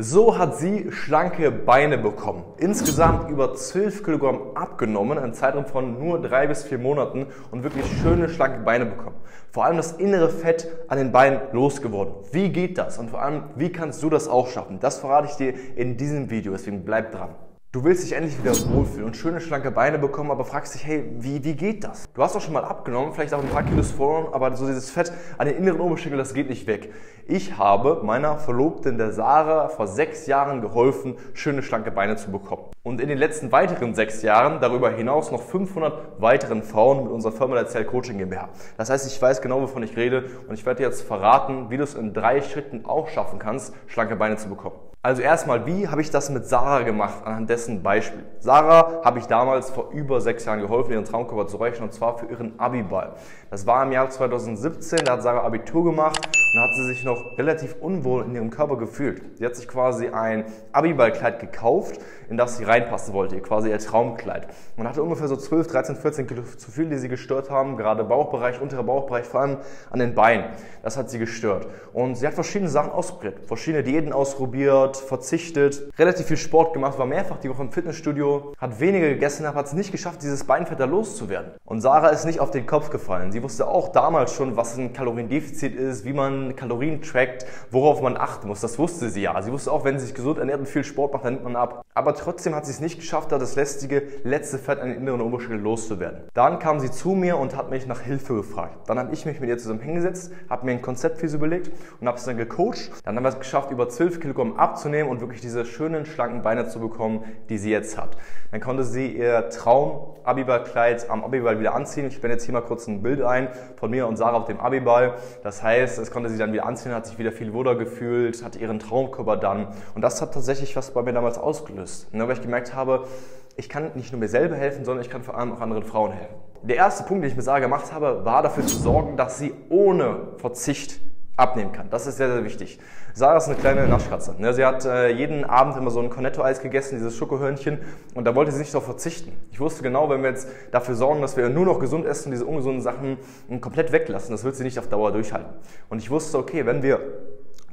So hat sie schlanke Beine bekommen. Insgesamt über 12 Kilogramm abgenommen, in Zeitraum von nur drei bis vier Monaten und wirklich schöne schlanke Beine bekommen. Vor allem das innere Fett an den Beinen losgeworden. Wie geht das? Und vor allem, wie kannst du das auch schaffen? Das verrate ich dir in diesem Video, deswegen bleib dran. Du willst dich endlich wieder wohlfühlen und schöne, schlanke Beine bekommen, aber fragst dich, hey, wie, wie geht das? Du hast auch schon mal abgenommen, vielleicht auch ein paar Kilos verloren, aber so dieses Fett an den inneren Oberschenkel, das geht nicht weg. Ich habe meiner Verlobten, der Sarah, vor sechs Jahren geholfen, schöne, schlanke Beine zu bekommen. Und in den letzten weiteren sechs Jahren darüber hinaus noch 500 weiteren Frauen mit unserer Firma der Zell Coaching GmbH. Das heißt, ich weiß genau, wovon ich rede und ich werde dir jetzt verraten, wie du es in drei Schritten auch schaffen kannst, schlanke Beine zu bekommen. Also erstmal, wie habe ich das mit Sarah gemacht, anhand dessen Beispiel. Sarah habe ich damals vor über sechs Jahren geholfen, ihren Traumkörper zu erreichen, und zwar für ihren Abiball. Das war im Jahr 2017, da hat Sarah Abitur gemacht und hat sie sich noch relativ unwohl in ihrem Körper gefühlt. Sie hat sich quasi ein Abiballkleid gekauft, in das sie reinpassen wollte, quasi ihr Traumkleid. Und hatte ungefähr so 12, 13, 14 Kilo zu viel, die sie gestört haben, gerade Bauchbereich, unterer Bauchbereich, vor allem an den Beinen. Das hat sie gestört. Und sie hat verschiedene Sachen ausprobiert, verschiedene Diäten ausprobiert, verzichtet, relativ viel Sport gemacht, war mehrfach die Woche im Fitnessstudio, hat weniger gegessen, aber hat es nicht geschafft, dieses Beinfett da loszuwerden. Und Sarah ist nicht auf den Kopf gefallen. Sie wusste auch damals schon, was ein Kaloriendefizit ist, wie man Kalorien trackt, worauf man achten muss. Das wusste sie ja. Sie wusste auch, wenn sie sich gesund ernährt und viel Sport macht, dann nimmt man ab. Aber trotzdem hat sie es nicht geschafft, da das lästige letzte Fett an den inneren Oberschenkel loszuwerden. Dann kam sie zu mir und hat mich nach Hilfe gefragt. Dann habe ich mich mit ihr zusammen hingesetzt, habe mir ein Konzept für sie überlegt und habe es dann gecoacht. Dann haben wir es geschafft, über 12 Kilogramm abzunehmen und wirklich diese schönen, schlanken Beine zu bekommen, die sie jetzt hat. Dann konnte sie ihr Traum Abiballkleid am Abiball wieder anziehen. Ich blende jetzt hier mal kurz ein Bild ein von mir und Sarah auf dem Abiball. Das heißt, das konnte sie dann wieder anziehen, hat sich wieder viel wohler gefühlt, hatte ihren Traumkörper dann. Und das hat tatsächlich was bei mir damals ausgelöst. Ne, weil ich gemerkt habe, ich kann nicht nur mir selber helfen, sondern ich kann vor allem auch anderen Frauen helfen. Der erste Punkt, den ich mit Sarah gemacht habe, war dafür zu sorgen, dass sie ohne Verzicht abnehmen kann. Das ist sehr, sehr wichtig. Sarah ist eine kleine Naschkatze. Ne? Sie hat äh, jeden Abend immer so ein Cornetto-Eis gegessen, dieses Schokohörnchen, und da wollte sie nicht darauf verzichten. Ich wusste genau, wenn wir jetzt dafür sorgen, dass wir nur noch gesund essen, diese ungesunden Sachen komplett weglassen, das wird sie nicht auf Dauer durchhalten. Und ich wusste, okay, wenn wir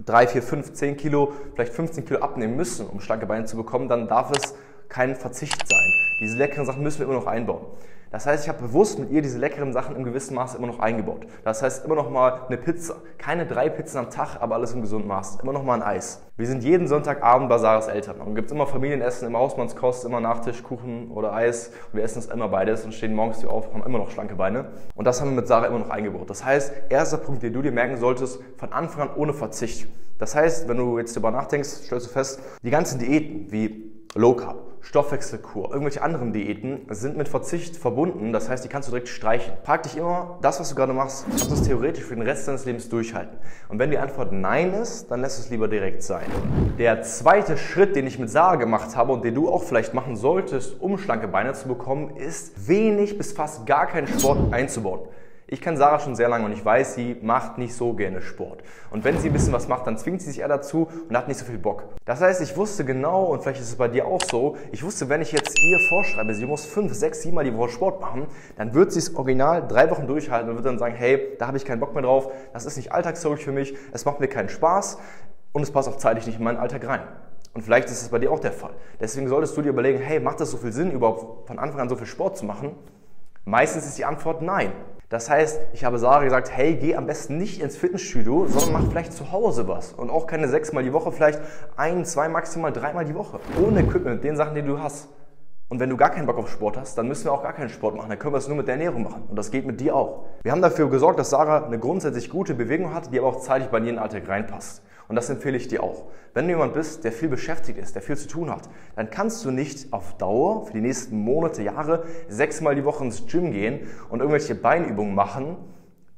3, 4, 5, 10 Kilo, vielleicht 15 Kilo abnehmen müssen, um schlanke Beine zu bekommen, dann darf es kein Verzicht sein. Diese leckeren Sachen müssen wir immer noch einbauen. Das heißt, ich habe bewusst mit ihr diese leckeren Sachen im gewissen Maße immer noch eingebaut. Das heißt, immer noch mal eine Pizza. Keine drei Pizzen am Tag, aber alles im gesunden Maß. Immer noch mal ein Eis. Wir sind jeden Sonntagabend bei Sarahs Eltern. Und gibt immer Familienessen, immer Hausmannskost, immer Nachtisch, Kuchen oder Eis. Und wir essen es immer beides und stehen morgens hier auf, haben immer noch schlanke Beine. Und das haben wir mit Sarah immer noch eingebaut. Das heißt, erster Punkt, den du dir merken solltest, von Anfang an ohne Verzicht. Das heißt, wenn du jetzt darüber nachdenkst, stellst du fest, die ganzen Diäten wie Low Carb, Stoffwechselkur, irgendwelche anderen Diäten sind mit Verzicht verbunden. Das heißt, die kannst du direkt streichen. Frag dich immer, das, was du gerade machst, kannst du es theoretisch für den Rest deines Lebens durchhalten? Und wenn die Antwort Nein ist, dann lässt es lieber direkt sein. Der zweite Schritt, den ich mit Sarah gemacht habe und den du auch vielleicht machen solltest, um schlanke Beine zu bekommen, ist wenig bis fast gar keinen Sport einzubauen. Ich kenne Sarah schon sehr lange und ich weiß, sie macht nicht so gerne Sport. Und wenn sie ein bisschen was macht, dann zwingt sie sich eher dazu und hat nicht so viel Bock. Das heißt, ich wusste genau, und vielleicht ist es bei dir auch so, ich wusste, wenn ich jetzt ihr vorschreibe, sie muss fünf, sechs, sieben Mal die Woche Sport machen, dann wird sie es original drei Wochen durchhalten und wird dann sagen, hey, da habe ich keinen Bock mehr drauf, das ist nicht alltagstauglich für mich, es macht mir keinen Spaß und es passt auch zeitlich nicht in meinen Alltag rein. Und vielleicht ist es bei dir auch der Fall. Deswegen solltest du dir überlegen, hey, macht das so viel Sinn, überhaupt von Anfang an so viel Sport zu machen? Meistens ist die Antwort nein. Das heißt, ich habe Sarah gesagt, hey, geh am besten nicht ins Fitnessstudio, sondern mach vielleicht zu Hause was. Und auch keine sechsmal die Woche, vielleicht ein, zwei, maximal dreimal die Woche. Ohne Equipment, den Sachen, die du hast. Und wenn du gar keinen Bock auf Sport hast, dann müssen wir auch gar keinen Sport machen. Dann können wir es nur mit der Ernährung machen. Und das geht mit dir auch. Wir haben dafür gesorgt, dass Sarah eine grundsätzlich gute Bewegung hat, die aber auch zeitlich bei den Alltag reinpasst. Und das empfehle ich dir auch. Wenn du jemand bist, der viel beschäftigt ist, der viel zu tun hat, dann kannst du nicht auf Dauer für die nächsten Monate, Jahre sechsmal die Woche ins Gym gehen und irgendwelche Beinübungen machen,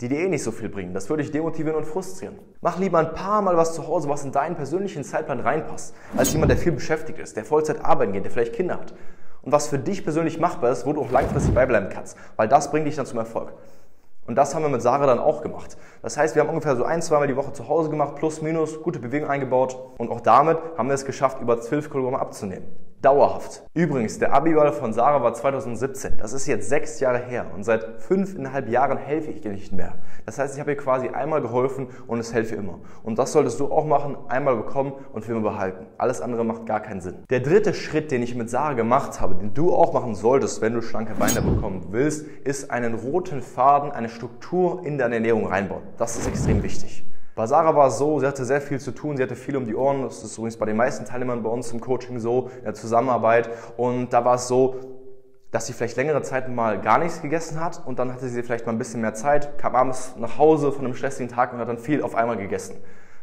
die dir eh nicht so viel bringen. Das würde dich demotivieren und frustrieren. Mach lieber ein paar Mal was zu Hause, was in deinen persönlichen Zeitplan reinpasst, als jemand, der viel beschäftigt ist, der Vollzeit arbeiten geht, der vielleicht Kinder hat und was für dich persönlich machbar ist, wo du auch langfristig beibleiben kannst, weil das bringt dich dann zum Erfolg. Und das haben wir mit Sarah dann auch gemacht. Das heißt, wir haben ungefähr so ein, zweimal die Woche zu Hause gemacht, plus, minus, gute Bewegung eingebaut. Und auch damit haben wir es geschafft, über 12 Kilogramm abzunehmen. Dauerhaft. Übrigens, der Abiball von Sarah war 2017. Das ist jetzt sechs Jahre her und seit fünfeinhalb Jahren helfe ich ihr nicht mehr. Das heißt, ich habe ihr quasi einmal geholfen und es helfe immer. Und das solltest du auch machen, einmal bekommen und für immer behalten. Alles andere macht gar keinen Sinn. Der dritte Schritt, den ich mit Sarah gemacht habe, den du auch machen solltest, wenn du schlanke Beine bekommen willst, ist einen roten Faden, eine Struktur in deine Ernährung reinbauen. Das ist extrem wichtig. Bei Sarah war es so, sie hatte sehr viel zu tun, sie hatte viel um die Ohren. Das ist übrigens bei den meisten Teilnehmern bei uns im Coaching so, in der Zusammenarbeit. Und da war es so, dass sie vielleicht längere Zeit mal gar nichts gegessen hat und dann hatte sie vielleicht mal ein bisschen mehr Zeit, kam abends nach Hause von einem stressigen Tag und hat dann viel auf einmal gegessen.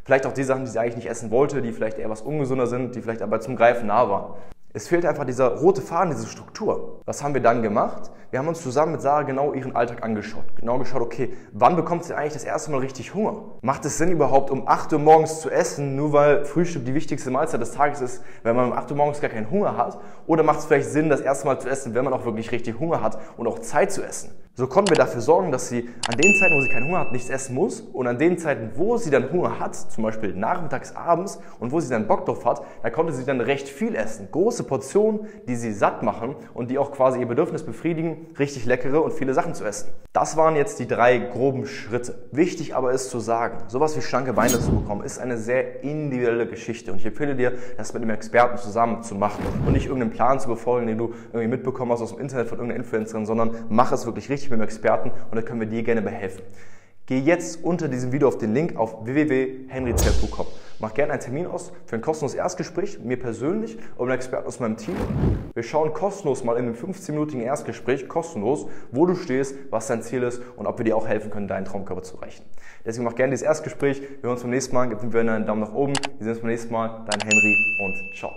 Vielleicht auch die Sachen, die sie eigentlich nicht essen wollte, die vielleicht eher was ungesunder sind, die vielleicht aber zum Greifen nah waren. Es fehlt einfach dieser rote Faden, diese Struktur. Was haben wir dann gemacht? Wir haben uns zusammen mit Sarah genau ihren Alltag angeschaut. Genau geschaut, okay, wann bekommt sie eigentlich das erste Mal richtig Hunger? Macht es Sinn überhaupt, um 8 Uhr morgens zu essen, nur weil Frühstück die wichtigste Mahlzeit des Tages ist, wenn man um 8 Uhr morgens gar keinen Hunger hat? Oder macht es vielleicht Sinn, das erste Mal zu essen, wenn man auch wirklich richtig Hunger hat und auch Zeit zu essen? So konnten wir dafür sorgen, dass sie an den Zeiten, wo sie keinen Hunger hat, nichts essen muss und an den Zeiten, wo sie dann Hunger hat, zum Beispiel nachmittags, abends und wo sie dann Bock drauf hat, da konnte sie dann recht viel essen. Große Portionen, die sie satt machen und die auch quasi ihr Bedürfnis befriedigen, richtig leckere und viele Sachen zu essen. Das waren jetzt die drei groben Schritte. Wichtig aber ist zu sagen, sowas wie schlanke Beine zu bekommen, ist eine sehr individuelle Geschichte und ich empfehle dir, das mit einem Experten zusammen zu machen und nicht irgendeinen Plan zu befolgen, den du irgendwie mitbekommen hast aus dem Internet von irgendeiner Influencerin, sondern mach es wirklich richtig mit einem Experten und da können wir dir gerne behelfen. Geh jetzt unter diesem Video auf den Link auf www.henryzell.com. Mach gerne einen Termin aus für ein kostenloses Erstgespräch, mir persönlich oder einem Experten aus meinem Team. Wir schauen kostenlos mal in einem 15-minütigen Erstgespräch, kostenlos, wo du stehst, was dein Ziel ist und ob wir dir auch helfen können, deinen Traumkörper zu erreichen. Deswegen mach gerne dieses Erstgespräch. Wir hören uns beim nächsten Mal. Gib dem Video einen Daumen nach oben. Wir sehen uns beim nächsten Mal. Dein Henry und ciao.